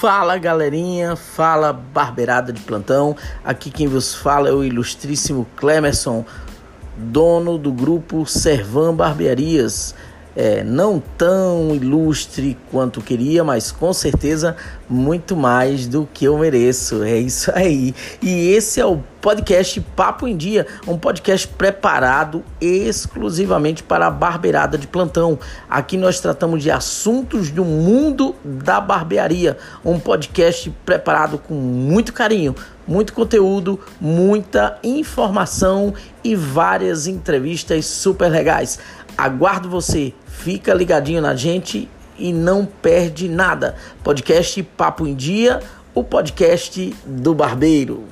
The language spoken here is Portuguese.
Fala galerinha, fala barbeirada de plantão. Aqui quem vos fala é o ilustríssimo Clemerson, dono do grupo Servan Barbearias é, não tão ilustre quanto queria, mas com certeza muito mais do que eu mereço. É isso aí. E esse é o podcast Papo em Dia, um podcast preparado exclusivamente para a barbeirada de plantão. Aqui nós tratamos de assuntos do mundo da barbearia, um podcast preparado com muito carinho, muito conteúdo, muita informação e várias entrevistas super legais. Aguardo você, fica ligadinho na gente e não perde nada. Podcast Papo em Dia, o podcast do Barbeiro.